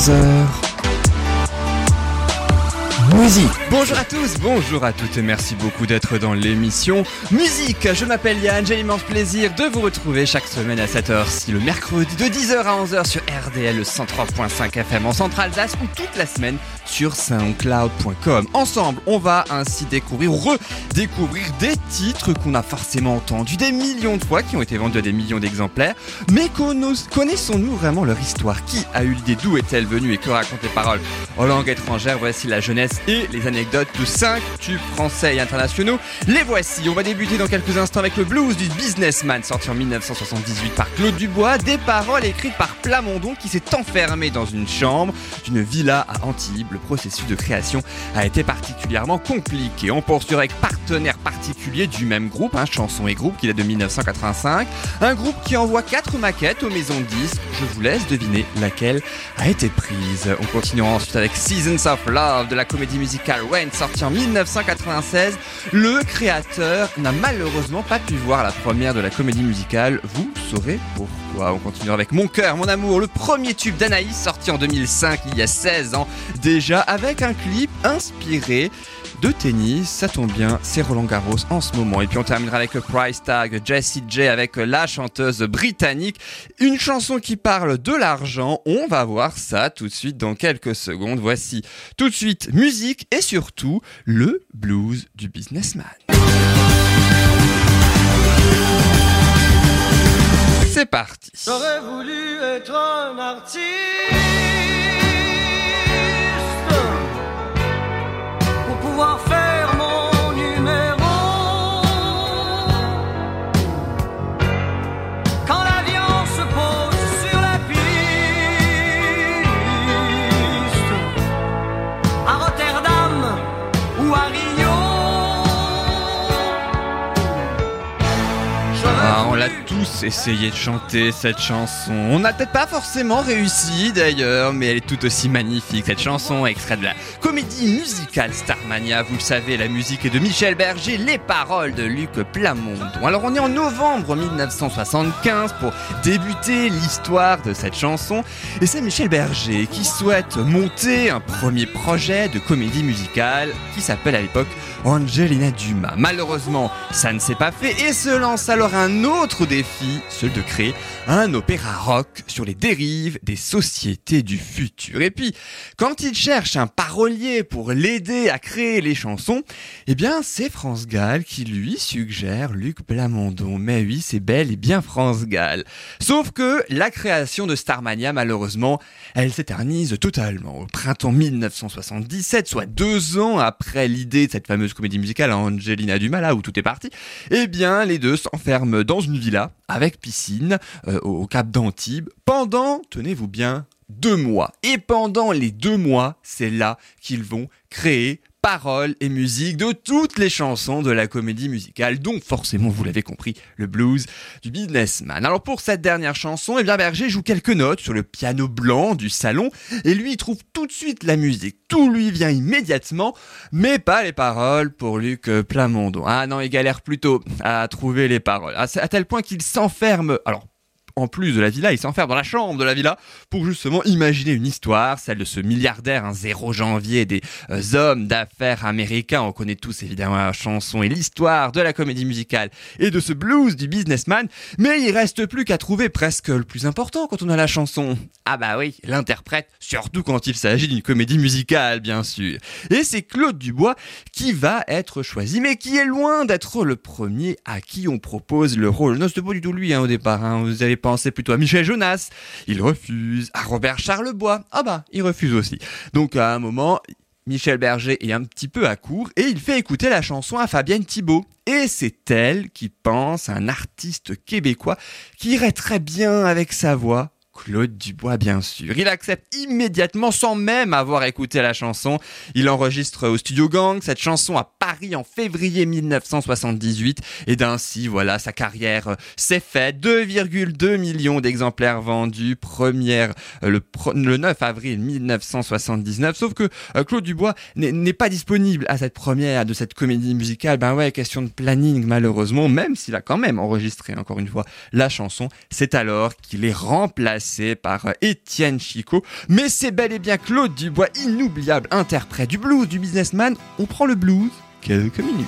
15h. Musique Bonjour à tous, bonjour à toutes et merci beaucoup d'être dans l'émission Musique. Je m'appelle Yann, j'ai l'immense plaisir de vous retrouver chaque semaine à cette heure-ci, le mercredi de 10h à 11h sur RDL le 103.5 FM en Centre-Alsace ou toute la semaine sur soundcloud.com. Ensemble, on va ainsi découvrir ou redécouvrir des titres qu'on a forcément entendus des millions de fois, qui ont été vendus à des millions d'exemplaires, mais connaissons-nous vraiment leur histoire? Qui a eu l'idée D'où est-elle venue et que racontent les paroles en langue étrangère? Voici la jeunesse les anecdotes de 5 tubes français et internationaux. Les voici. On va débuter dans quelques instants avec le blues du businessman sorti en 1978 par Claude Dubois. Des paroles écrites par Plamondon qui s'est enfermé dans une chambre d'une villa à Antibes. Le processus de création a été particulièrement compliqué. On poursuit avec partenaire particulier du même groupe, hein, chanson et groupe, qui date de 1985. Un groupe qui envoie 4 maquettes aux maisons de disques. Je vous laisse deviner laquelle a été prise. On continuera ensuite avec Seasons of Love de la comédie musicale Wayne sorti en 1996. Le créateur n'a malheureusement pas pu voir la première de la comédie musicale. Vous saurez pourquoi. On continue avec Mon cœur, mon amour, le premier tube d'Anaïs sorti en 2005, il y a 16 ans déjà, avec un clip inspiré de tennis. Ça tombe bien, c'est Roland Garros en ce moment. Et puis on terminera avec price tag Jessie J avec la chanteuse britannique. Une chanson qui parle de l'argent. On va voir ça tout de suite dans quelques secondes. Voici tout de suite musique et surtout le blues du businessman. C'est parti. J'aurais voulu être un artiste pour pouvoir tous essayé de chanter cette chanson. On n'a peut-être pas forcément réussi d'ailleurs, mais elle est tout aussi magnifique. Cette chanson, extrait de la comédie musicale Starmania. Vous le savez, la musique est de Michel Berger, les paroles de Luc Plamondon. Alors on est en novembre 1975 pour débuter l'histoire de cette chanson. Et c'est Michel Berger qui souhaite monter un premier projet de comédie musicale qui s'appelle à l'époque Angelina Dumas. Malheureusement, ça ne s'est pas fait et se lance alors un autre défi, celui de créer un opéra rock sur les dérives des sociétés du futur. Et puis, quand il cherche un parolier pour l'aider à créer les chansons, eh bien, c'est France Gall qui lui suggère Luc Plamondon. Mais oui, c'est bel et bien France Gall. Sauf que la création de Starmania, malheureusement, elle s'éternise totalement. Au printemps 1977, soit deux ans après l'idée de cette fameuse comédie musicale Angelina Dumas, là où tout est parti, eh bien, les deux s'enferment dans une villa avec piscine euh, au Cap d'Antibes pendant, tenez-vous bien, deux mois. Et pendant les deux mois, c'est là qu'ils vont créer paroles et musique de toutes les chansons de la comédie musicale, donc forcément, vous l'avez compris, le blues du businessman. Alors pour cette dernière chanson, eh Berger joue quelques notes sur le piano blanc du salon, et lui trouve tout de suite la musique. Tout lui vient immédiatement, mais pas les paroles pour Luc Plamondon. Ah non, il galère plutôt à trouver les paroles. À tel point qu'il s'enferme, alors en plus de la villa, il s'enferme dans la chambre de la villa pour justement imaginer une histoire, celle de ce milliardaire, un 0 janvier des euh, hommes d'affaires américains. On connaît tous évidemment la chanson et l'histoire de la comédie musicale et de ce blues du businessman, mais il reste plus qu'à trouver presque le plus important quand on a la chanson. Ah bah oui, l'interprète, surtout quand il s'agit d'une comédie musicale, bien sûr. Et c'est Claude Dubois qui va être choisi, mais qui est loin d'être le premier à qui on propose le rôle. Non, c'était pas du tout lui hein, au départ. hein. Pensé plutôt à Michel Jonas. Il refuse. À Robert Charlebois. Ah bah, il refuse aussi. Donc à un moment, Michel Berger est un petit peu à court et il fait écouter la chanson à Fabienne Thibault. Et c'est elle qui pense à un artiste québécois qui irait très bien avec sa voix Claude Dubois, bien sûr. Il accepte immédiatement, sans même avoir écouté la chanson. Il enregistre au studio Gang cette chanson à Paris en février 1978. Et d'ainsi, voilà, sa carrière euh, s'est faite. 2,2 millions d'exemplaires vendus. Première, euh, le, le 9 avril 1979. Sauf que euh, Claude Dubois n'est pas disponible à cette première de cette comédie musicale. Ben ouais, question de planning, malheureusement, même s'il a quand même enregistré, encore une fois, la chanson. C'est alors qu'il est remplacé par euh, Étienne Chicot. Mais c'est bel et bien Claude Dubois, inoubliable interprète du blues du businessman. On prend le blues quelques minutes.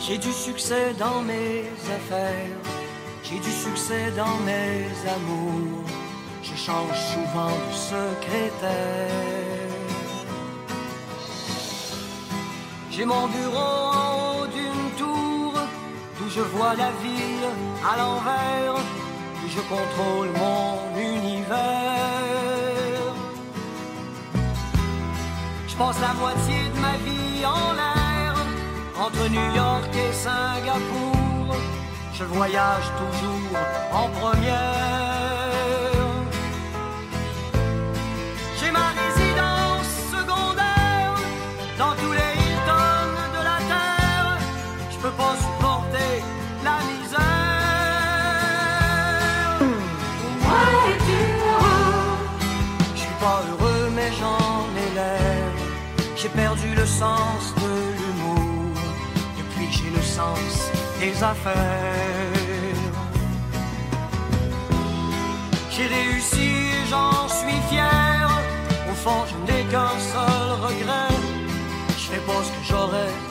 J'ai du succès dans mes affaires, j'ai du succès dans mes amours. Je change souvent de secrétaire. J'ai mon bureau en haut d'une tour, d'où je vois la ville à l'envers, je contrôle mon univers. Je passe la moitié de ma vie en l'air, entre New York et Singapour. Je voyage toujours en première. Sens de l'humour depuis que j'ai le sens des affaires. J'ai réussi et j'en suis fier. Au fond, je n'ai qu'un seul regret. Je fais pas ce que j'aurais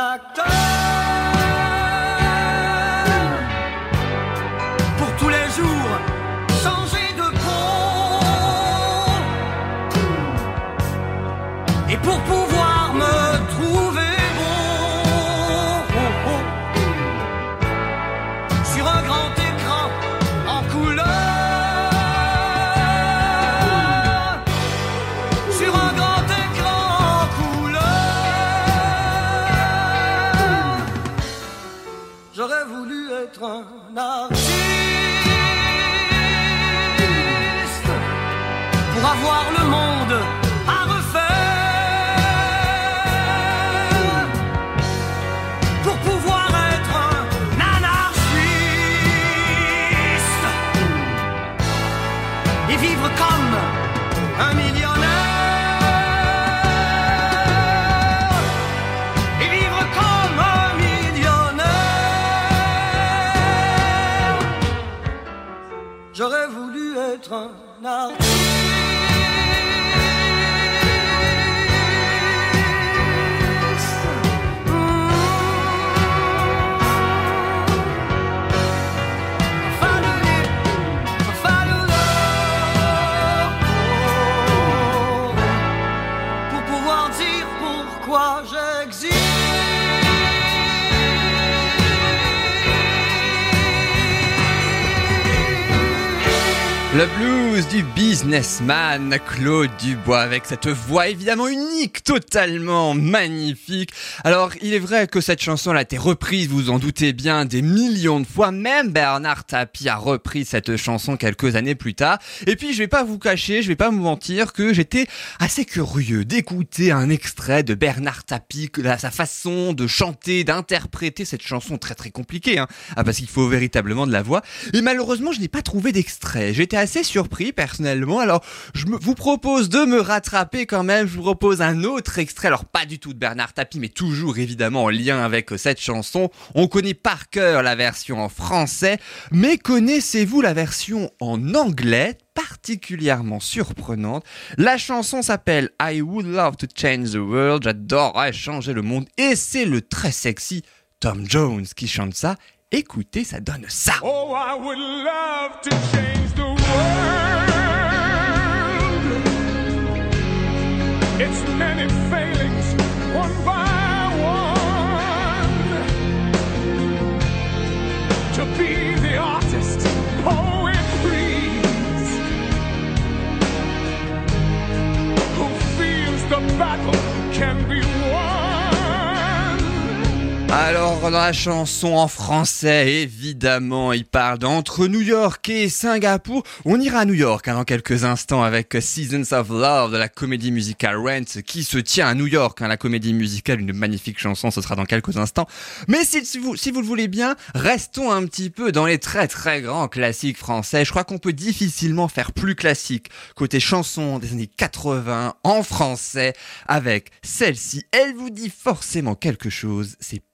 un acteur voulu Le blues du businessman Claude Dubois avec cette voix évidemment unique, totalement magnifique. Alors il est vrai que cette chanson a été reprise, vous en doutez bien, des millions de fois. Même Bernard Tapie a repris cette chanson quelques années plus tard. Et puis je vais pas vous cacher, je vais pas vous mentir que j'étais assez curieux d'écouter un extrait de Bernard Tapie, sa façon de chanter, d'interpréter cette chanson très très compliquée, hein, ah, parce qu'il faut véritablement de la voix. Et malheureusement je n'ai pas trouvé d'extrait. J'étais surpris personnellement. Alors, je me, vous propose de me rattraper quand même. Je vous propose un autre extrait. Alors, pas du tout de Bernard Tapie, mais toujours évidemment en lien avec cette chanson. On connaît par cœur la version en français, mais connaissez-vous la version en anglais? Particulièrement surprenante. La chanson s'appelle I Would Love to Change the World. J'adorerais changer le monde. Et c'est le très sexy Tom Jones qui chante ça. Écoutez, ça donne ça. Oh, I would love to change the world. Its many failings, one by one. To be the artist, poet, priest, who feels the battle can be won. Alors dans la chanson en français, évidemment, il parle d'entre New York et Singapour. On ira à New York hein, dans quelques instants avec Seasons of Love de la comédie musicale Rent qui se tient à New York. Hein, la comédie musicale, une magnifique chanson, ce sera dans quelques instants. Mais si, si, vous, si vous le voulez bien, restons un petit peu dans les très très grands classiques français. Je crois qu'on peut difficilement faire plus classique côté chanson des années 80 en français avec celle-ci. Elle vous dit forcément quelque chose. C'est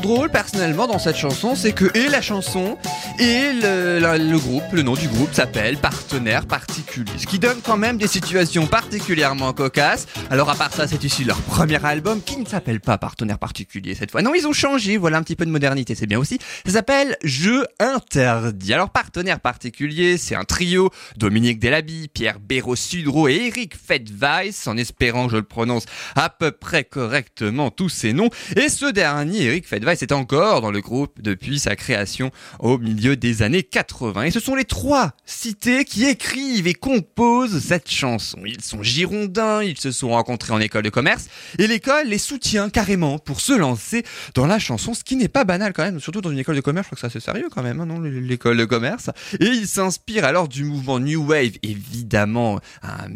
drôle personnellement dans cette chanson, c'est que et la chanson et le, groupe, le nom du groupe s'appelle Partenaire Particulier. Ce qui donne quand même des situations particulièrement cocasses. Alors à part ça, c'est de leur premier album qui ne s'appelle pas Partenaire Particulier cette fois. Non, ils ont changé, voilà un petit peu de modernité, c'est bien aussi. Ça s'appelle Jeu Interdit. Alors Partenaire Particulier, c'est un trio, Dominique Delaby, Pierre Béraud-Sudreau et Eric Fedweiss, en espérant je le prononce à peu près correctement tous ces noms. Et ce dernier, Eric Fedweiss, est encore dans le groupe depuis sa création au milieu des années 80. Et ce sont les trois cités qui écrivent et composent cette chanson. Ils sont girondins, ils se sont rencontrés en école de commerce et l'école les soutient carrément pour se lancer dans la chanson, ce qui n'est pas banal quand même, surtout dans une école de commerce, je crois que c'est assez sérieux quand même, hein, non, l'école de commerce. Et ils s'inspirent alors du mouvement New Wave, évidemment, un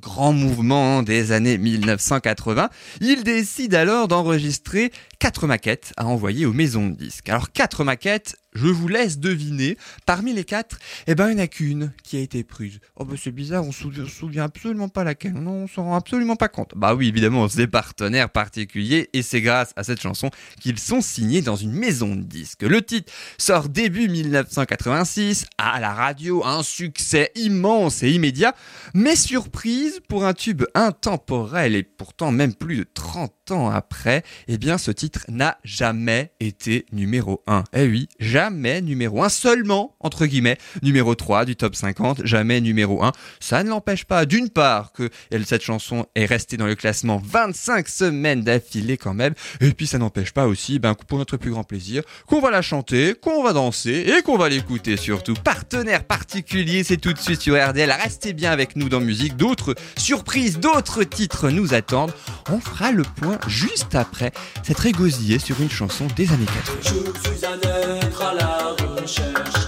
grand mouvement des années 1980. Ils décident alors d'enregistrer quatre maquettes à envoyer aux maisons de disques. Alors quatre maquettes, je vous laisse deviner. Parmi les quatre, eh ben, il n'y en a qu'une qui a été prise. Oh, bah, c'est bizarre, on souvient, se souvient absolument pas laquelle. Non, on s'en rend absolument pas compte. Bah oui, évidemment, c'est des partenaires particuliers et c'est grâce à cette chanson qu'ils sont signés dans une maison de disques. Le titre sort début 1986 à la radio, un succès immense et immédiat, mais surprise pour un tube intemporel et pourtant même plus de 30 ans après, eh bien ce titre n'a jamais été numéro 1. Eh oui, jamais numéro 1, seulement, entre guillemets, numéro 3 du top 50, jamais numéro 1. Ça ne l'empêche pas, d'une part, que cette chanson est restée dans le classement 25 semaines d'affilée quand même, et puis ça n'empêche pas aussi, ben, pour notre plus grand plaisir, qu'on va la chanter, qu'on va danser, et qu'on va l'écouter surtout. Partenaire particulier, c'est tout de suite sur RDL. Restez bien avec nous dans musique, d'autres surprises, d'autres titres nous attendent. On fera le point juste après cette régosillée sur une chanson des années 80. Je suis un être à la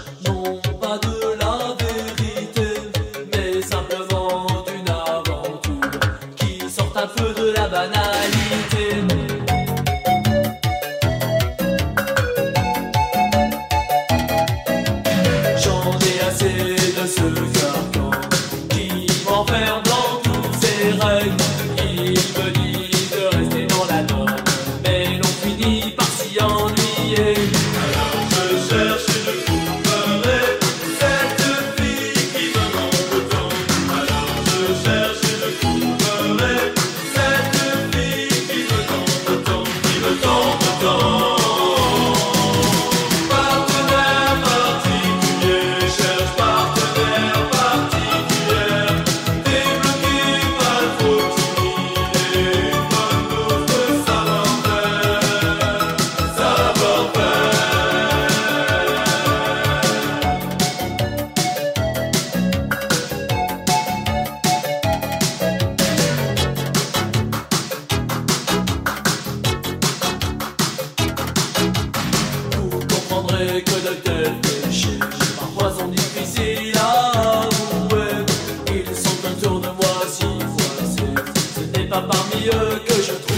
parmi eux que je trouverai.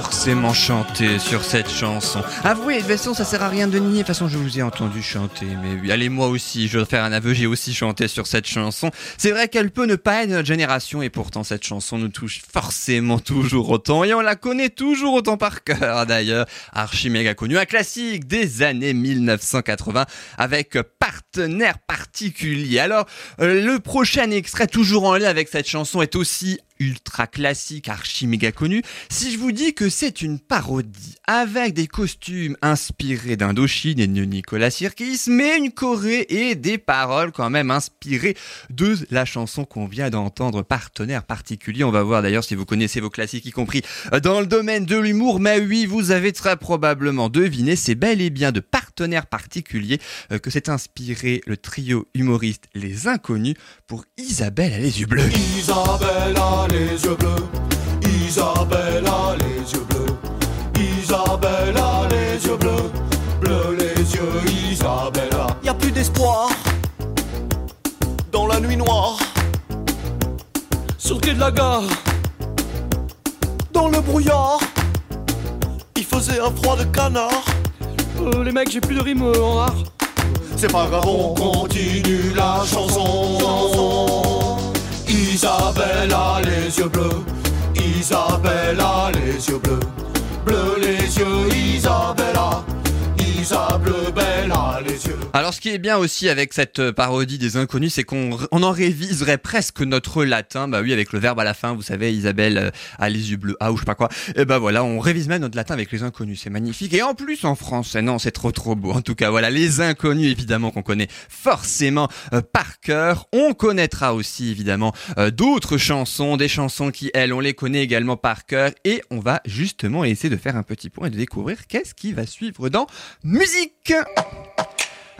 Forcément chanté sur cette chanson. Avouez, de façon, ça sert à rien de nier. De toute façon, je vous ai entendu chanter. Mais oui, allez, moi aussi, je dois faire un aveu, j'ai aussi chanté sur cette chanson. C'est vrai qu'elle peut ne pas être notre génération, et pourtant, cette chanson nous touche forcément toujours autant. Et on la connaît toujours autant par cœur, d'ailleurs. Archi méga connu, un classique des années 1980, avec partenaire particulier. Alors, euh, le prochain extrait, toujours en lien avec cette chanson, est aussi ultra classique, archi méga connu. Si je vous dis que c'est une parodie avec des costumes inspirés d'Indochine et de Nicolas Sirkis, mais une choré et des paroles quand même inspirées de la chanson qu'on vient d'entendre, partenaire particulier. On va voir d'ailleurs si vous connaissez vos classiques, y compris dans le domaine de l'humour. Mais oui, vous avez très probablement deviné, c'est bel et bien de partenaire particulier euh, que s'est inspiré le trio humoriste Les Inconnus pour Isabelle à les yeux bleus. Isabelle les yeux bleus, Isabelle a les yeux bleus, Isabelle a les yeux bleus, bleus les yeux, Isabella. Y a plus d'espoir dans la nuit noire, sur le quai de la gare, dans le brouillard. Il faisait un froid de canard. les mecs, j'ai plus de rime en art. C'est pas grave, on continue la chanson. Isabelle les yeux bleus, Isabelle a les yeux bleus, bleus les yeux, Isabella, Alors ce qui est bien aussi avec cette euh, parodie des inconnus, c'est qu'on on en réviserait presque notre latin. Bah oui, avec le verbe à la fin, vous savez, Isabelle euh, a les yeux bleus, ah ou je sais pas quoi. Et bah voilà, on révise même notre latin avec les inconnus, c'est magnifique. Et en plus en français, non, c'est trop trop beau. En tout cas, voilà, les inconnus évidemment qu'on connaît forcément euh, par cœur. On connaîtra aussi évidemment d'autres chansons, des chansons qui elles, on les connaît également par cœur. Et on va justement essayer de faire un petit point et de découvrir qu'est-ce qui va suivre dans musique.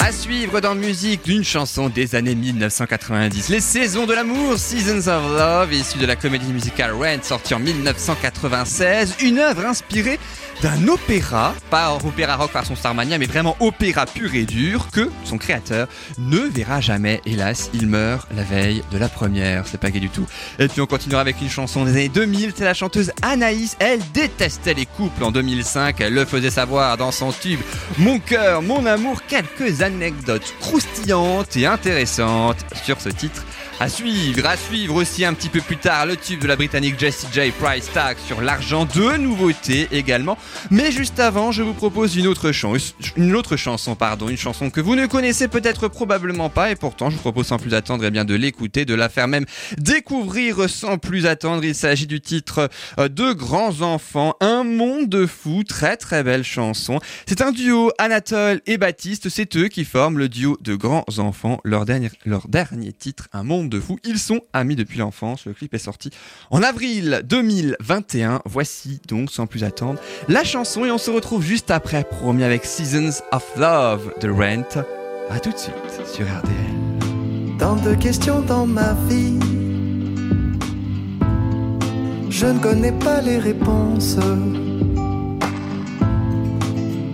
À suivre dans musique d'une chanson des années 1990, Les Saisons de l'amour, Seasons of Love, issue de la comédie musicale Rent, sortie en 1996, une œuvre inspirée d'un opéra, pas opéra rock par son Starmania, mais vraiment opéra pur et dur, que son créateur ne verra jamais. Hélas, il meurt la veille de la première, c'est pas gay du tout. Et puis on continuera avec une chanson des années 2000, c'est la chanteuse Anaïs, elle détestait les couples en 2005, elle le faisait savoir dans son tube. Mon cœur, mon amour, quelques anecdotes croustillantes et intéressantes sur ce titre À suivre, à suivre aussi un petit peu plus tard le tube de la britannique Jessie J. Price Tag sur l'argent, deux nouveautés également. Mais juste avant, je vous propose une autre, chan- une autre chanson, pardon, une chanson que vous ne connaissez peut-être probablement pas et pourtant je vous propose sans plus attendre eh bien, de l'écouter, de la faire même découvrir sans plus attendre. Il s'agit du titre euh, De grands enfants, un monde de fous, très très belle chanson. C'est un duo Anatole et Baptiste, c'est eux qui forment le duo de grands enfants, leur dernier, leur dernier titre, Un monde Ils sont amis depuis l'enfance, le clip est sorti en avril 2021. Voici donc sans plus attendre la chanson et on se retrouve juste après, promis avec Seasons of Love de Rent. A tout de suite sur RDL. Tant de questions dans ma vie. Je ne connais pas les réponses.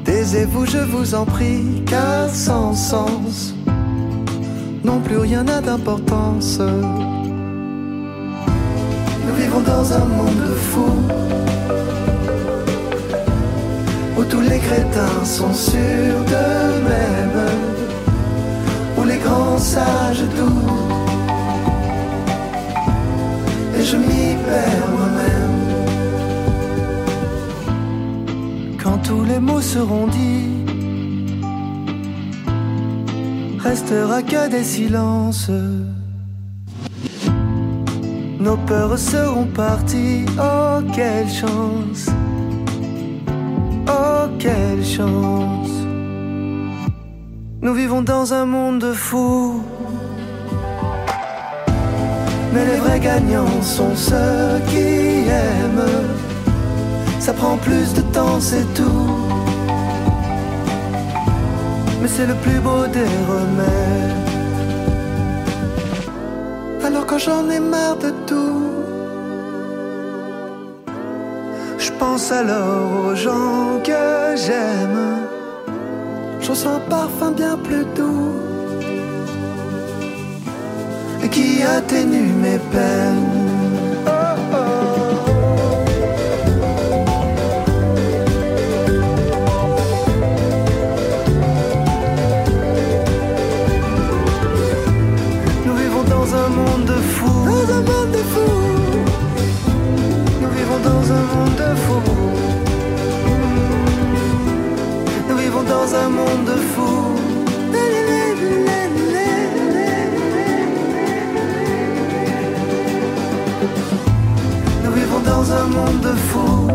Taisez-vous, je vous en prie, car sans sens, non plus rien n'a d'importance. Nous vivons dans un monde de fous, où tous les crétins sont sûrs d'eux-mêmes où les grands sages doutent. Et je m'y perds moi-même. Quand tous les mots seront dits, restera que des silences. Nos peurs seront parties. Oh, quelle chance! Oh, quelle chance! Nous vivons dans un monde de fous. Mais les vrais gagnants sont ceux qui aiment. Ça prend plus de temps, c'est tout. Mais c'est le plus beau des remèdes. Alors quand j'en ai marre de tout, je pense alors aux gens que j'aime. Je sens un parfum bien plus doux et qui atténue mes peines. Nous vivons dans un monde de fous. Nous vivons dans un monde de fous.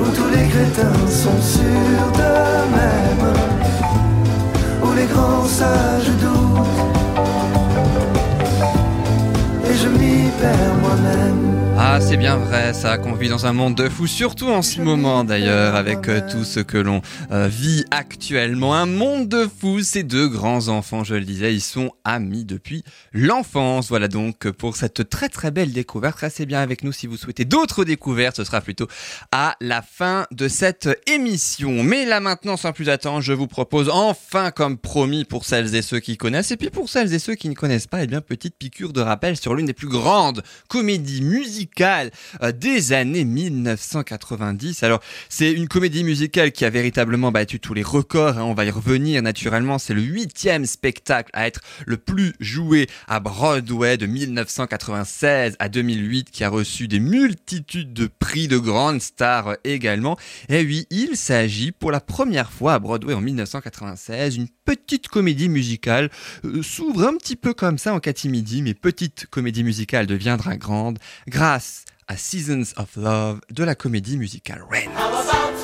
Où tous les crétins sont sûrs d'eux-mêmes. Où les grands sages doutent. Et je m'y perds moi-même. Ah, c'est bien vrai, ça, qu'on vit dans un monde de fous, surtout en ce moment d'ailleurs, avec euh, tout ce que l'on euh, vit actuellement. Un monde de fous, ces deux grands enfants, je le disais, ils sont amis depuis l'enfance. Voilà donc pour cette très très belle découverte. Restez bien avec nous si vous souhaitez d'autres découvertes, ce sera plutôt à la fin de cette émission. Mais là maintenant, sans plus attendre, je vous propose enfin, comme promis, pour celles et ceux qui connaissent, et puis pour celles et ceux qui ne connaissent pas, eh bien, petite piqûre de rappel sur l'une des plus grandes comédies musicales euh, des années 1990. Alors, c'est une comédie musicale qui a véritablement battu tous les records. hein, on va y revenir naturellement. C'est le huitième spectacle à être le plus joué à Broadway de 1996 à 2008, qui a reçu des multitudes de prix de grandes stars euh, également. Et oui, il s'agit pour la première fois à Broadway en 1996, une petite comédie musicale euh, s'ouvre un petit peu comme ça en catimidi, mais petite comédie musicale deviendra grande grâce à Seasons of Love de la comédie musicale Rent.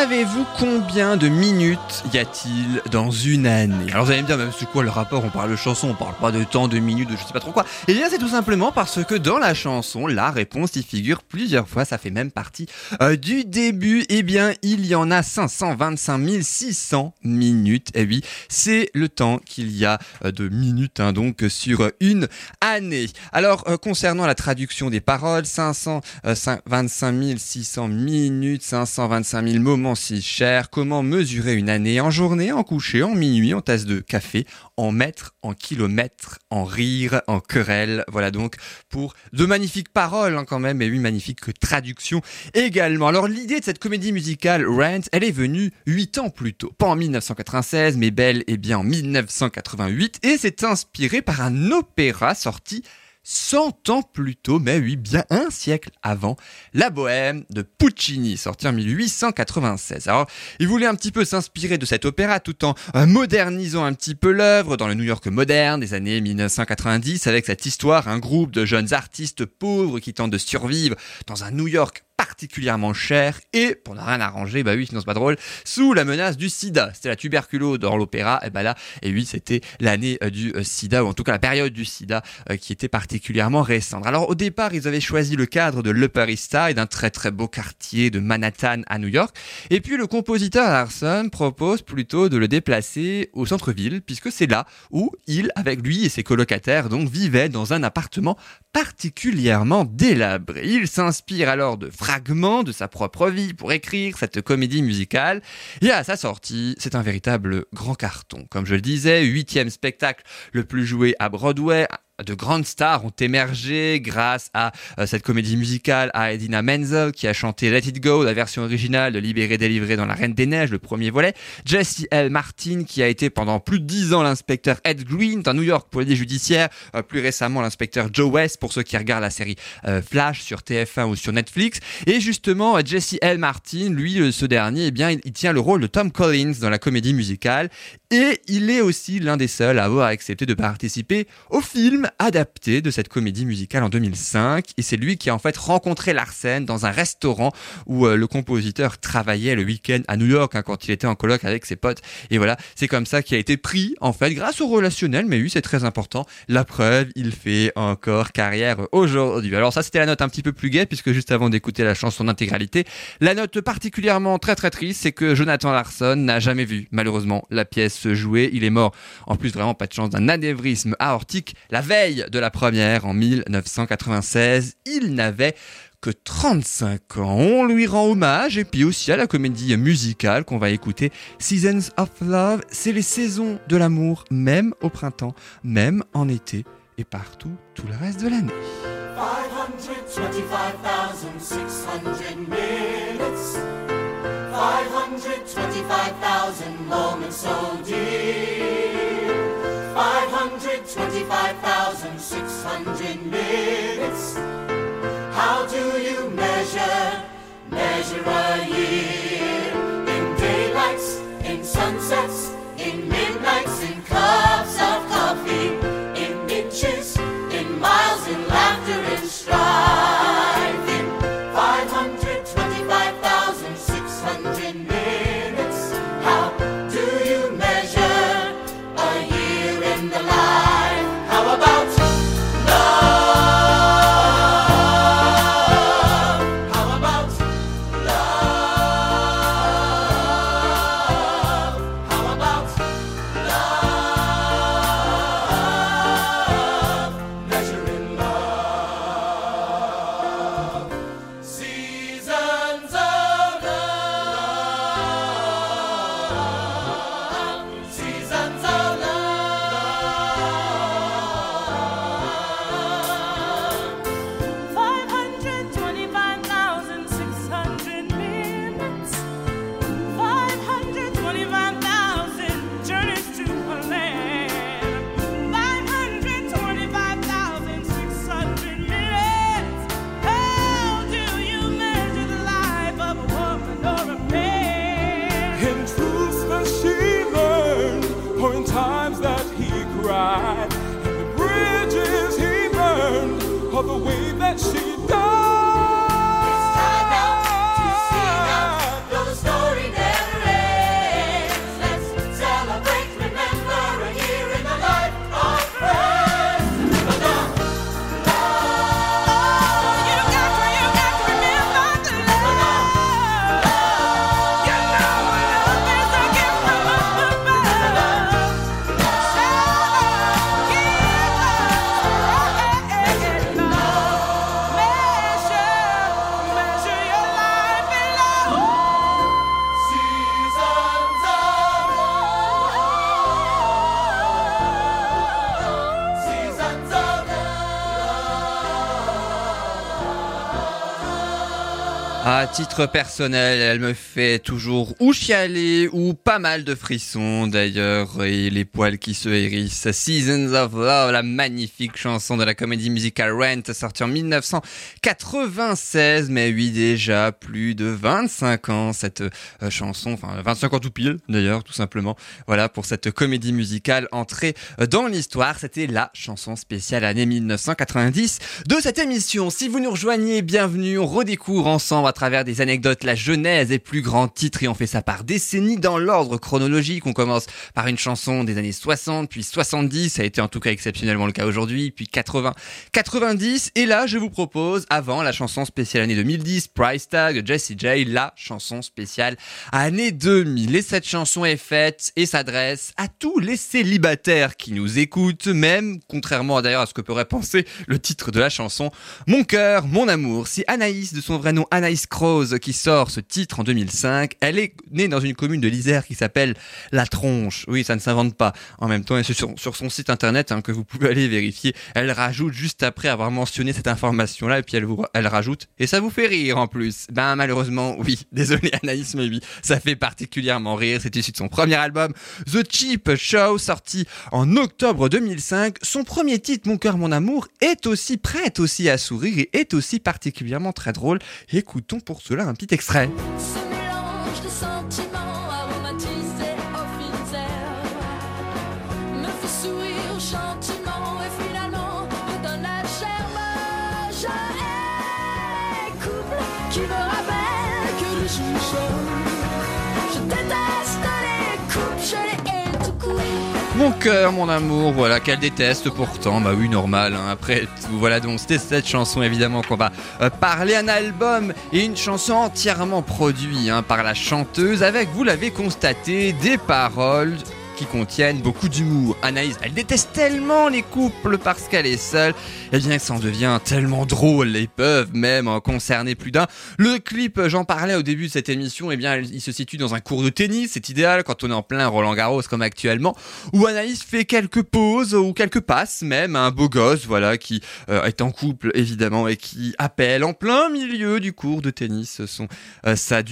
Savez-vous combien de minutes y a-t-il dans une année? Alors vous allez me dire, même c'est quoi le rapport? On parle de chanson, on parle pas de temps, de minutes, de je sais pas trop quoi. Eh bien c'est tout simplement parce que dans la chanson, la réponse y figure plusieurs fois, ça fait même partie euh, du début. Eh bien il y en a 525 600 minutes. Eh oui, c'est le temps qu'il y a euh, de minutes hein, donc sur une année. Alors euh, concernant la traduction des paroles, 525 600 minutes, 525 000 moments si cher, comment mesurer une année en journée, en coucher, en minuit, en tasse de café, en mètres, en kilomètres, en rire, en querelle. Voilà donc pour de magnifiques paroles hein, quand même et une magnifique traduction également. Alors l'idée de cette comédie musicale Rent, elle est venue 8 ans plus tôt, pas en 1996 mais belle et bien en 1988 et c'est inspiré par un opéra sorti 100 ans plus tôt, mais oui, bien un siècle avant, La Bohème de Puccini, sorti en 1896. Alors, il voulait un petit peu s'inspirer de cet opéra tout en modernisant un petit peu l'œuvre dans le New York moderne des années 1990 avec cette histoire, un groupe de jeunes artistes pauvres qui tentent de survivre dans un New York particulièrement cher et, pour ne rien arranger, bah oui, sinon c'est pas drôle, sous la menace du sida. C'était la tuberculose dans l'opéra, et bah là, et oui, c'était l'année euh, du euh, sida, ou en tout cas la période du sida euh, qui était particulièrement récente. Alors au départ, ils avaient choisi le cadre de l'Upper East Side, un très très beau quartier de Manhattan à New York, et puis le compositeur Larson propose plutôt de le déplacer au centre-ville, puisque c'est là où il, avec lui et ses colocataires, donc vivaient dans un appartement particulièrement délabré. Il s'inspire alors de de sa propre vie pour écrire cette comédie musicale. Et à sa sortie, c'est un véritable grand carton. Comme je le disais, huitième spectacle le plus joué à Broadway, de grandes stars ont émergé grâce à euh, cette comédie musicale, à Edina Menzel qui a chanté Let It Go, la version originale de Libéré, délivré dans La Reine des Neiges, le premier volet, Jesse L. Martin qui a été pendant plus de dix ans l'inspecteur Ed Green dans New York Police Judiciaire, euh, plus récemment l'inspecteur Joe West pour ceux qui regardent la série euh, Flash sur TF1 ou sur Netflix, et justement euh, Jesse L. Martin, lui, ce dernier, eh bien, il tient le rôle de Tom Collins dans la comédie musicale, et il est aussi l'un des seuls à avoir accepté de participer au film adapté de cette comédie musicale en 2005. Et c'est lui qui a en fait rencontré Larsen dans un restaurant où euh, le compositeur travaillait le week-end à New York hein, quand il était en colloque avec ses potes. Et voilà, c'est comme ça qu'il a été pris en fait grâce au relationnel. Mais oui, c'est très important. La preuve, il fait encore carrière aujourd'hui. Alors ça, c'était la note un petit peu plus gaie puisque juste avant d'écouter la chanson en intégralité, la note particulièrement très très triste, c'est que Jonathan Larson n'a jamais vu malheureusement la pièce se jouer. Il est mort. En plus, vraiment pas de chance d'un anévrisme aortique la veille de la première en 1996. Il n'avait que 35 ans. On lui rend hommage et puis aussi à la comédie musicale qu'on va écouter. Seasons of Love, c'est les saisons de l'amour, même au printemps, même en été et partout tout le reste de l'année. 525,600 minutes. How do you measure, measure a year? In daylights, in sunsets, À titre personnel, elle me fait toujours ou chialer ou pas mal de frissons d'ailleurs et les poils qui se hérissent. Seasons of Love, la magnifique chanson de la comédie musicale Rent sortie en 1996, mais oui déjà plus de 25 ans cette euh, chanson, enfin 25 ans tout pile d'ailleurs tout simplement. Voilà pour cette comédie musicale entrée dans l'histoire, c'était la chanson spéciale année 1990 de cette émission. Si vous nous rejoignez, bienvenue, on redécouvre ensemble à travers des anecdotes la genèse des plus grands titres et on fait ça par décennies dans l'ordre chronologique. On commence par une chanson des années 60, puis 70, ça a été en tout cas exceptionnellement le cas aujourd'hui, puis 80, 90 et là je vous propose avant la chanson spéciale année 2010, Price Tag, Jessie J, la chanson spéciale année 2000. Et cette chanson est faite et s'adresse à tous les célibataires qui nous écoutent, même contrairement d'ailleurs à ce que pourrait penser le titre de la chanson, Mon cœur, mon amour. Si Anaïs de son vrai nom Anaïs Croze qui sort ce titre en 2005, elle est née dans une commune de l'Isère qui s'appelle La Tronche. Oui, ça ne s'invente pas. En même temps, et c'est sur, sur son site internet hein, que vous pouvez aller vérifier. Elle rajoute juste après avoir mentionné cette information-là, et puis elle, vous, elle rajoute, et ça vous fait rire en plus. Ben malheureusement, oui, désolé Anaïs, mais oui, ça fait particulièrement rire. C'est issu de son premier album, The Cheap Show, sorti en octobre 2005. Son premier titre, Mon cœur, mon amour, est aussi prêt aussi à sourire et est aussi particulièrement très drôle. Écoutons pour cela un petit extrait. Ce mélange de sentiments aromatisés au herbes me fait sourire gentiment et finalement me donne la germe. Les couples qui me rappellent que le jour Mon cœur, mon amour, voilà, qu'elle déteste pourtant, bah oui, normal, hein. après tout, voilà, donc c'était cette chanson évidemment qu'on va euh, parler, un album et une chanson entièrement produite hein, par la chanteuse, avec, vous l'avez constaté, des paroles contiennent beaucoup d'humour. Anaïs, elle déteste tellement les couples parce qu'elle est seule, et bien que ça en devient tellement drôle, ils peuvent même en concerner plus d'un. Le clip, j'en parlais au début de cette émission, et bien il se situe dans un cours de tennis, c'est idéal quand on est en plein Roland Garros comme actuellement, où Anaïs fait quelques pauses ou quelques passes même, un beau gosse, voilà, qui euh, est en couple évidemment et qui appelle en plein milieu du cours de tennis son euh, sa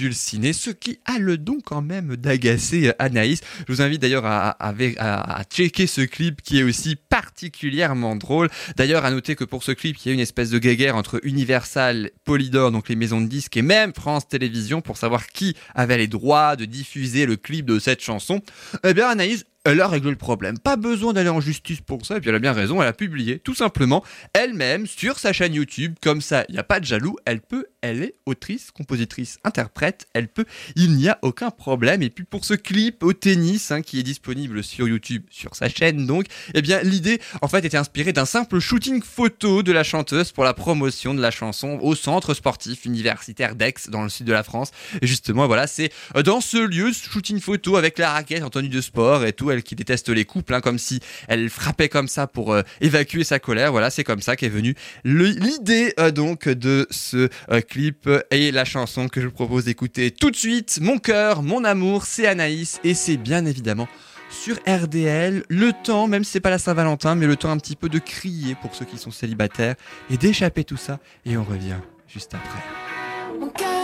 ce qui a le don quand même d'agacer Anaïs. Je vous invite d'ailleurs à, à, checker ce clip qui est aussi particulièrement drôle. D'ailleurs, à noter que pour ce clip, il y a une espèce de guéguerre entre Universal, Polydor, donc les maisons de disques, et même France Télévisions pour savoir qui avait les droits de diffuser le clip de cette chanson. Eh bien, Anaïs, elle a réglé le problème. Pas besoin d'aller en justice pour ça, et puis elle a bien raison, elle a publié tout simplement elle-même sur sa chaîne YouTube, comme ça, il n'y a pas de jaloux, elle peut, elle est autrice, compositrice, interprète, elle peut, il n'y a aucun problème. Et puis pour ce clip au tennis, hein, qui est disponible sur YouTube, sur sa chaîne donc, eh bien l'idée en fait était inspirée d'un simple shooting photo de la chanteuse pour la promotion de la chanson au centre sportif universitaire d'Aix dans le sud de la France. Et justement, voilà, c'est dans ce lieu, ce shooting photo avec la raquette en tenue de sport et tout, elle qui déteste les couples, hein, comme si elle frappait comme ça pour euh, évacuer sa colère. Voilà, c'est comme ça qu'est venue l'idée euh, donc de ce euh, clip et la chanson que je vous propose d'écouter tout de suite. Mon cœur, mon amour, c'est Anaïs et c'est bien évidemment sur RDL, le temps, même si c'est pas la Saint-Valentin, mais le temps un petit peu de crier pour ceux qui sont célibataires et d'échapper tout ça. Et on revient juste après.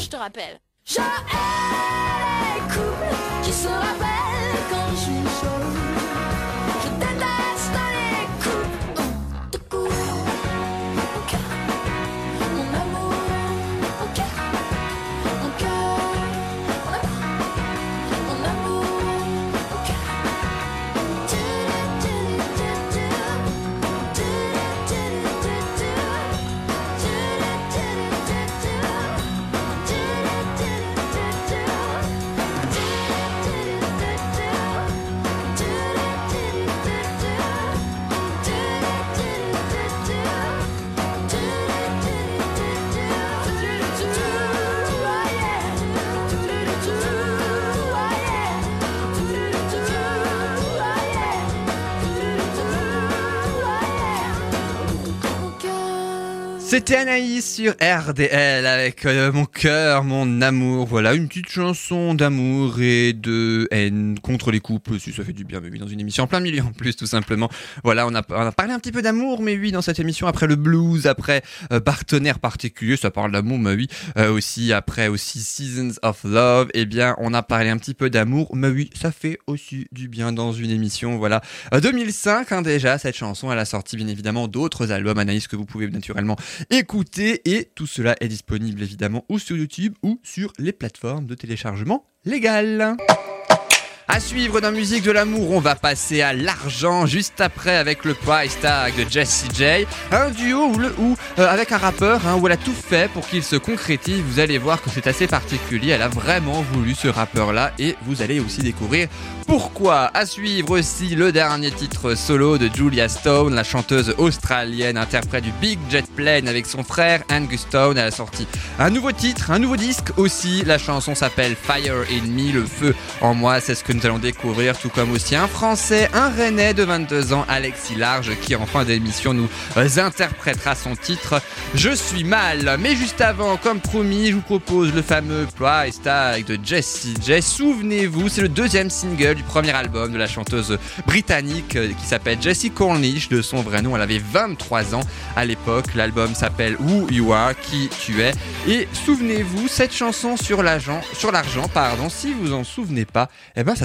Je te rappelle. Je hais les couples qui se rappellent quand. Je C'était Anaïs sur RDL avec euh, mon cœur, mon amour. Voilà, une petite chanson d'amour et de haine contre les couples, si ça fait du bien, mais oui, dans une émission en plein milieu en plus, tout simplement. Voilà, on a, parlé un petit peu d'amour, mais oui, dans cette émission, après le blues, après euh, partenaire particulier, ça parle d'amour, mais oui, euh, aussi, après aussi Seasons of Love, eh bien, on a parlé un petit peu d'amour, mais oui, ça fait aussi du bien dans une émission, voilà. Euh, 2005, hein, déjà, cette chanson, elle a sorti bien évidemment d'autres albums, Anaïs, que vous pouvez naturellement écouter, et tout cela est disponible évidemment ou sur YouTube ou sur les plateformes de téléchargement légales. À suivre dans Musique de l'amour, on va passer à l'argent juste après avec le Price Tag de Jessie J. Un duo où, le, euh, avec un rappeur hein, où elle a tout fait pour qu'il se concrétise. Vous allez voir que c'est assez particulier. Elle a vraiment voulu ce rappeur-là et vous allez aussi découvrir pourquoi. À suivre aussi le dernier titre solo de Julia Stone, la chanteuse australienne interprète du Big Jet Plane avec son frère Angus Stone. Elle a sorti un nouveau titre, un nouveau disque aussi. La chanson s'appelle Fire in Me, le feu en moi. C'est ce que allons découvrir, tout comme aussi un Français, un Rennais de 22 ans, Alexis Large, qui en fin d'émission nous interprétera son titre Je suis mal. Mais juste avant, comme promis, je vous propose le fameux Price Tag de Jessie J. Souvenez-vous, c'est le deuxième single du premier album de la chanteuse britannique euh, qui s'appelle Jessie Cornish. De son vrai nom, elle avait 23 ans à l'époque. L'album s'appelle Who You Are, qui tu es. Et souvenez-vous, cette chanson sur l'argent, sur l'argent, pardon, si vous en souvenez pas, eh ben ça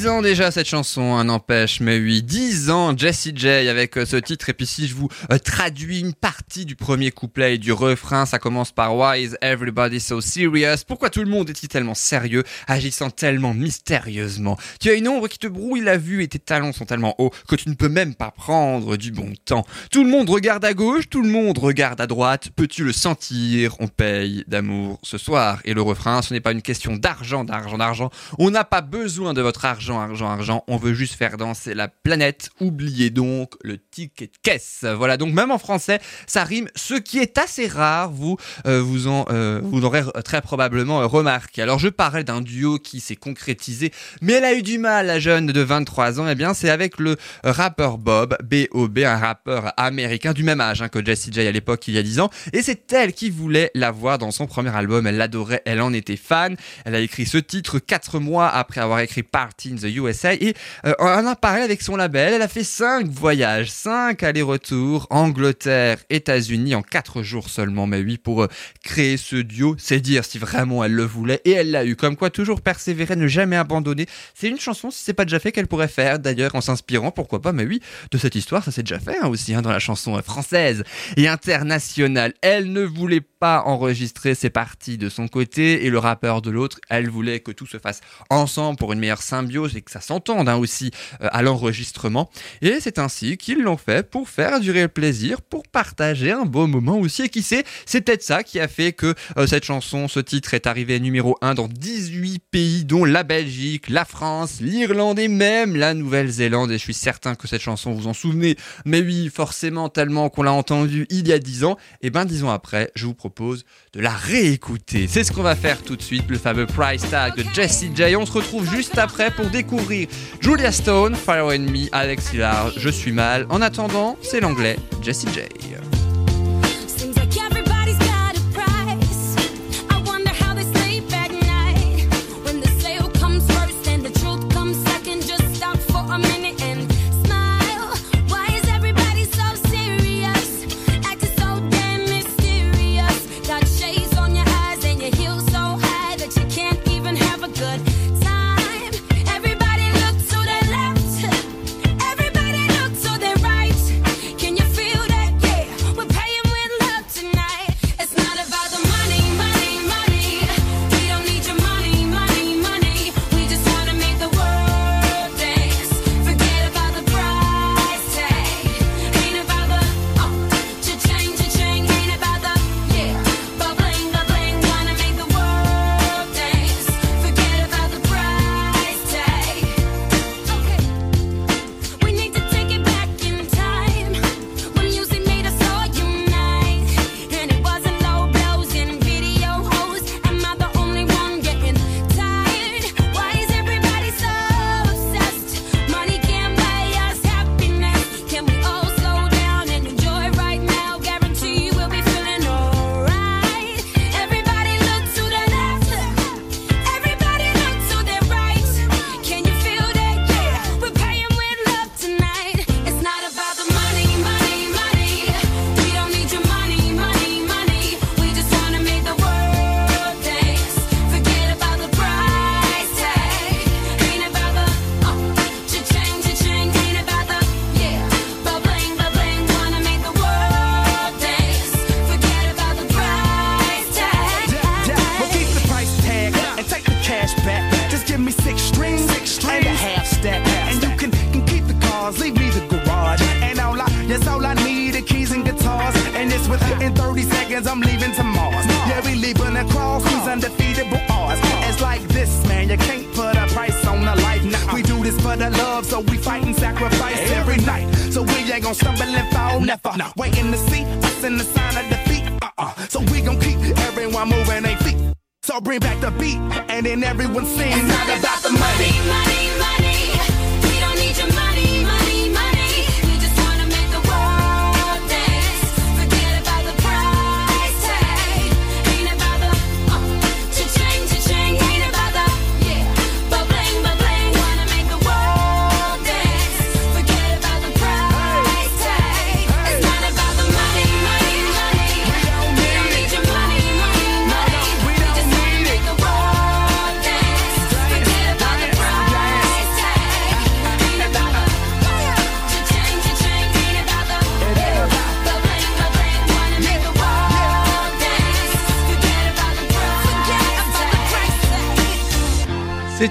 10 ans déjà cette chanson, un n'empêche, mais oui, 10 ans, Jessie J avec euh, ce titre. Et puis si je vous euh, traduis une partie du premier couplet et du refrain, ça commence par Why is everybody so serious? Pourquoi tout le monde est-il tellement sérieux, agissant tellement mystérieusement? Tu as une ombre qui te brouille la vue et tes talons sont tellement hauts que tu ne peux même pas prendre du bon temps. Tout le monde regarde à gauche, tout le monde regarde à droite. Peux-tu le sentir? On paye d'amour ce soir. Et le refrain, ce n'est pas une question d'argent, d'argent, d'argent. On n'a pas besoin de votre argent, argent, argent. On veut juste faire danser la planète. Oubliez donc le caisse. Voilà, donc même en français, ça rime, ce qui est assez rare, vous euh, vous en euh, vous l'aurez très probablement euh, remarqué. Alors je parlais d'un duo qui s'est concrétisé, mais elle a eu du mal, la jeune de 23 ans. Eh bien, c'est avec le rappeur Bob, B.O.B., un rappeur américain du même âge hein, que Jessie J à l'époque, il y a 10 ans. Et c'est elle qui voulait l'avoir dans son premier album. Elle l'adorait, elle en était fan. Elle a écrit ce titre quatre mois après avoir écrit Party in the USA et on en a parlé avec son label. Elle a fait 5 voyages, 5 allers-retours, Angleterre, États-Unis en 4 jours seulement, mais oui, pour euh, créer ce duo, c'est dire si vraiment elle le voulait et elle l'a eu. Comme quoi, toujours persévérer, ne jamais abandonner. C'est une chanson, si c'est pas déjà fait, qu'elle pourrait faire d'ailleurs en s'inspirant, pourquoi pas, mais oui, de cette histoire, ça s'est déjà fait hein, aussi hein, dans la chanson euh, française et internationale. Elle ne voulait pas enregistrer ses parties de son côté et le rappeur de l'autre. Elle voulait que tout se fasse ensemble pour une meilleure symbiose et que ça s'entende hein, aussi euh, à l'enregistrement. Et c'est ainsi qu'ils l'ont fait pour faire durer le plaisir, pour partager un beau moment aussi. Et qui sait, c'est peut-être ça qui a fait que euh, cette chanson, ce titre est arrivé numéro 1 dans 18 pays, dont la Belgique, la France, l'Irlande et même la Nouvelle-Zélande. Et je suis certain que cette chanson vous en souvenez. Mais oui, forcément, tellement qu'on l'a entendue il y a 10 ans. Et ben 10 ans après, je vous propose de la réécouter. C'est ce qu'on va faire tout de suite, le fameux Price Tag de Jessie J. On se retrouve juste après pour découvrir Julia Stone, Fire and Me, Alex Hillard, Je suis mal. En attendant, c'est l'anglais Jessie J.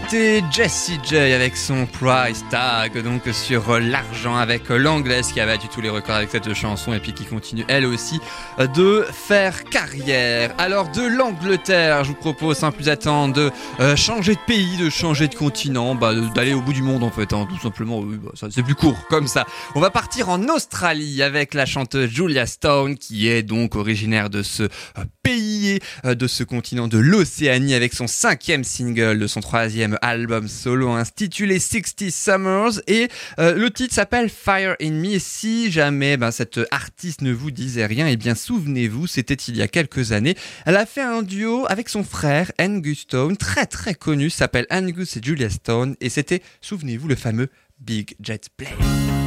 C'était Jessie J avec son Price Tag, donc sur l'argent avec l'anglaise qui a battu tous les records avec cette chanson et puis qui continue elle aussi de faire carrière. Alors de l'Angleterre, je vous propose sans plus attendre de euh, changer de pays, de changer de continent, bah, d'aller au bout du monde en fait, hein, tout simplement. Bah, c'est plus court comme ça. On va partir en Australie avec la chanteuse Julia Stone qui est donc originaire de ce euh, pays, euh, de ce continent de l'Océanie avec son cinquième single de son troisième album solo intitulé 60 Summers et euh, le titre s'appelle Fire in Me. Et si jamais ben, cette artiste ne vous disait rien, eh bien souvenez-vous, c'était il y a quelques années. Elle a fait un duo avec son frère Angus Stone, très très connu, s'appelle Angus et Julia Stone et c'était, souvenez-vous, le fameux Big Jet Plane.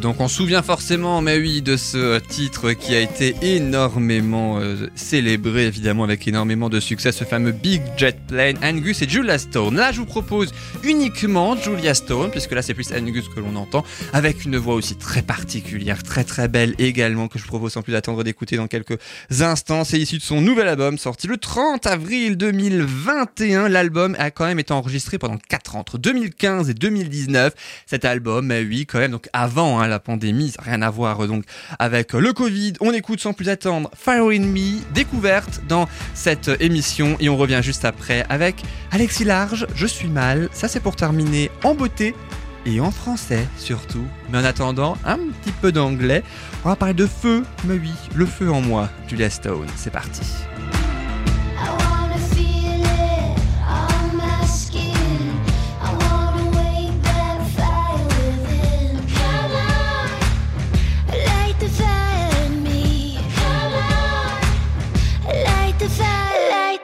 Donc on se souvient forcément, mais oui, de ce titre qui a été énormément euh, célébré, évidemment, avec énormément de succès, ce fameux Big Jet Plane, Angus et Julia Stone. Là, je vous propose uniquement Julia Stone, puisque là, c'est plus Angus que l'on entend, avec une voix aussi très particulière, très très belle également, que je propose sans plus attendre d'écouter dans quelques instants. C'est issu de son nouvel album, sorti le 30 avril 2021. L'album a quand même été enregistré pendant 4 ans, entre 2015 et 2019. Cet album, mais oui, quand même, donc avant hein, la pandémie, rien à voir donc avec le Covid. On écoute sans plus attendre Fire in Me, découverte dans cette émission, et on revient juste après avec Alexis Large, Je suis mal. Ça, c'est pour terminer en beauté et en français surtout. Mais en attendant, un petit peu d'anglais. On va parler de feu, mais oui, le feu en moi, Julia Stone. C'est parti.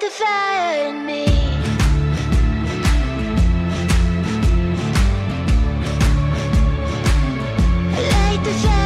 The fire in me. Light the fire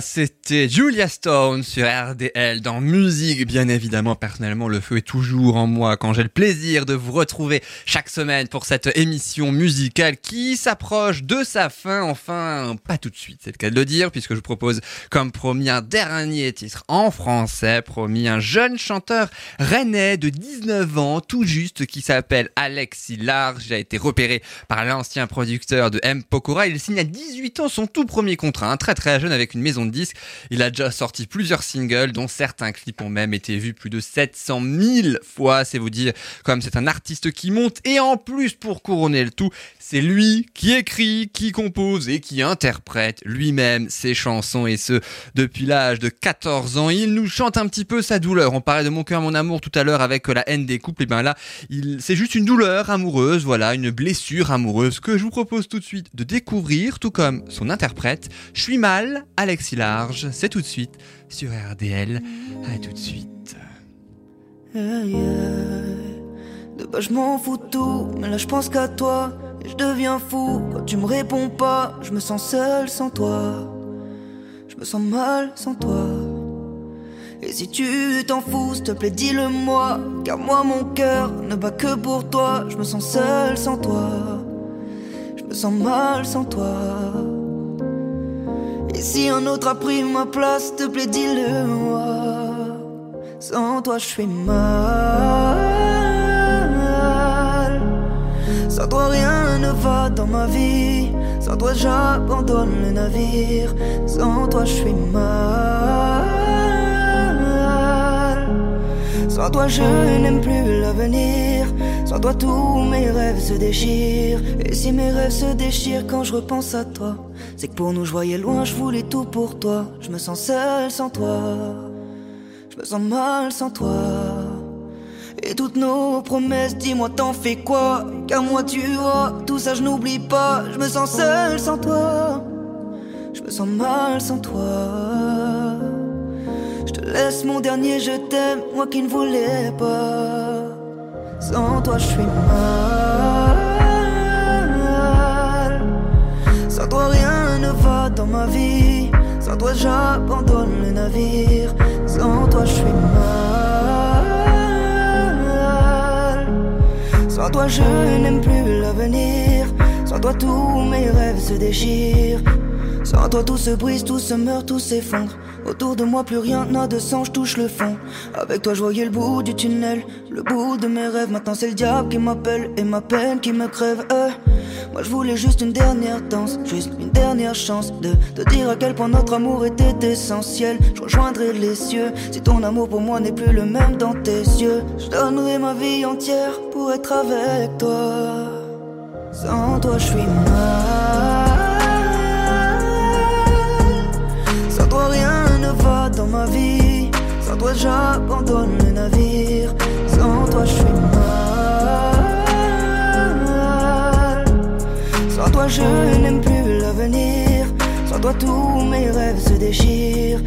feu Julia Stone sur RDL dans musique, bien évidemment. Personnellement, le feu est toujours en moi quand j'ai le plaisir de vous retrouver chaque semaine pour cette émission musicale qui s'approche de sa fin. Enfin, pas tout de suite, c'est le cas de le dire, puisque je vous propose, comme promis, un dernier titre en français, promis, un jeune chanteur rennais de 19 ans, tout juste, qui s'appelle Alexis Large. Il a été repéré par l'ancien producteur de M. Pokora. Il signe à 18 ans son tout premier contrat, un très très jeune avec une maison de disques. Il a déjà sorti plusieurs singles, dont certains clips ont même été vus plus de 700 000 fois. C'est vous dire, comme c'est un artiste qui monte. Et en plus, pour couronner le tout, c'est lui qui écrit, qui compose et qui interprète lui-même ses chansons. Et ce, depuis l'âge de 14 ans. Il nous chante un petit peu sa douleur. On parlait de Mon cœur, mon amour tout à l'heure avec la haine des couples. Et bien là, c'est juste une douleur amoureuse, voilà, une blessure amoureuse que je vous propose tout de suite de découvrir, tout comme son interprète. Je suis mal, Alexis Large. C'est tout de suite sur RDL. À tout de suite. De bas, je m'en fous de tout, mais là, je pense qu'à toi. Et je deviens fou quand tu me réponds pas. Je me sens seul sans toi. Je me sens mal sans toi. Et si tu t'en fous, s'il te plaît, dis-le moi. Car moi, mon cœur ne bat que pour toi. Je me sens seul sans toi. Je me sens mal sans toi. Et si un autre a pris ma place, te plaît, dis-le moi. Sans toi, je suis mal. Sans toi, rien ne va dans ma vie. Sans toi, j'abandonne le navire. Sans toi, je suis mal. Sans toi, je n'aime plus l'avenir. Sans toi, tous mes rêves se déchirent. Et si mes rêves se déchirent quand je repense à toi, c'est que pour nous, je voyais loin, je voulais tout pour toi. Je me sens seul sans toi. Je me sens mal sans toi. Et toutes nos promesses, dis-moi t'en fais quoi? Car moi tu vois, tout ça je n'oublie pas Je me sens seul sans toi Je me sens mal sans toi Je te laisse mon dernier je t'aime Moi qui ne voulais pas Sans toi je suis mal. Sans toi rien ne va dans ma vie. Sans toi j'abandonne le navire. Sans toi je suis mal. Sans toi je n'aime plus l'avenir. Sans toi tous mes rêves se déchirent. Sans toi tout se brise, tout se meurt, tout s'effondre Autour de moi plus rien n'a de sens, je touche le fond Avec toi je voyais le bout du tunnel Le bout de mes rêves, maintenant c'est le diable qui m'appelle Et ma peine qui me crève euh. Moi je voulais juste une dernière danse, juste une dernière chance de te dire à quel point notre amour était essentiel. Je rejoindrai les cieux si ton amour pour moi n'est plus le même dans tes yeux. Je donnerai ma vie entière pour être avec toi. Sans toi je suis mal. Ne va dans ma vie. Sans toi j'abandonne le navire. Sans toi je suis mal. Sans toi je n'aime plus l'avenir. Sans toi tous mes rêves se déchirent.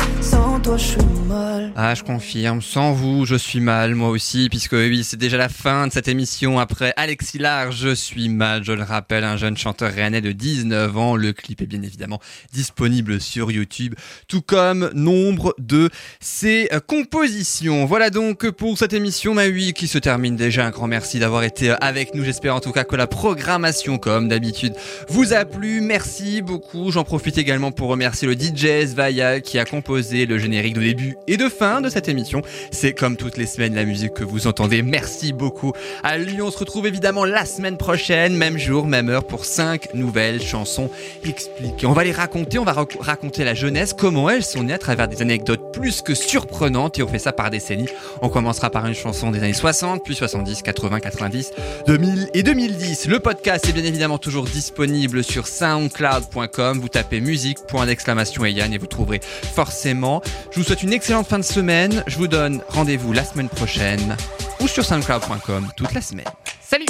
Je suis mal. Ah, je confirme, sans vous, je suis mal, moi aussi, puisque oui, c'est déjà la fin de cette émission. Après Alexis Large, je suis mal, je le rappelle, un jeune chanteur rennais de 19 ans. Le clip est bien évidemment disponible sur YouTube, tout comme nombre de ses euh, compositions. Voilà donc pour cette émission, ma oui, qui se termine déjà. Un grand merci d'avoir été euh, avec nous. J'espère en tout cas que la programmation, comme d'habitude, vous a plu. Merci beaucoup. J'en profite également pour remercier le DJ Svaya qui a composé le générique de début et de fin de cette émission. C'est comme toutes les semaines la musique que vous entendez. Merci beaucoup à lui. On se retrouve évidemment la semaine prochaine, même jour, même heure, pour cinq nouvelles chansons expliquées. On va les raconter, on va rac- raconter la jeunesse, comment elles sont nées à travers des anecdotes plus que surprenantes et on fait ça par décennies. On commencera par une chanson des années 60, puis 70, 80, 90, 2000 et 2010. Le podcast est bien évidemment toujours disponible sur soundcloud.com. Vous tapez musique, point d'exclamation et Yann et vous trouverez forcément. Je vous souhaite une excellente fin de semaine. Je vous donne rendez-vous la semaine prochaine ou sur soundcloud.com toute la semaine. Salut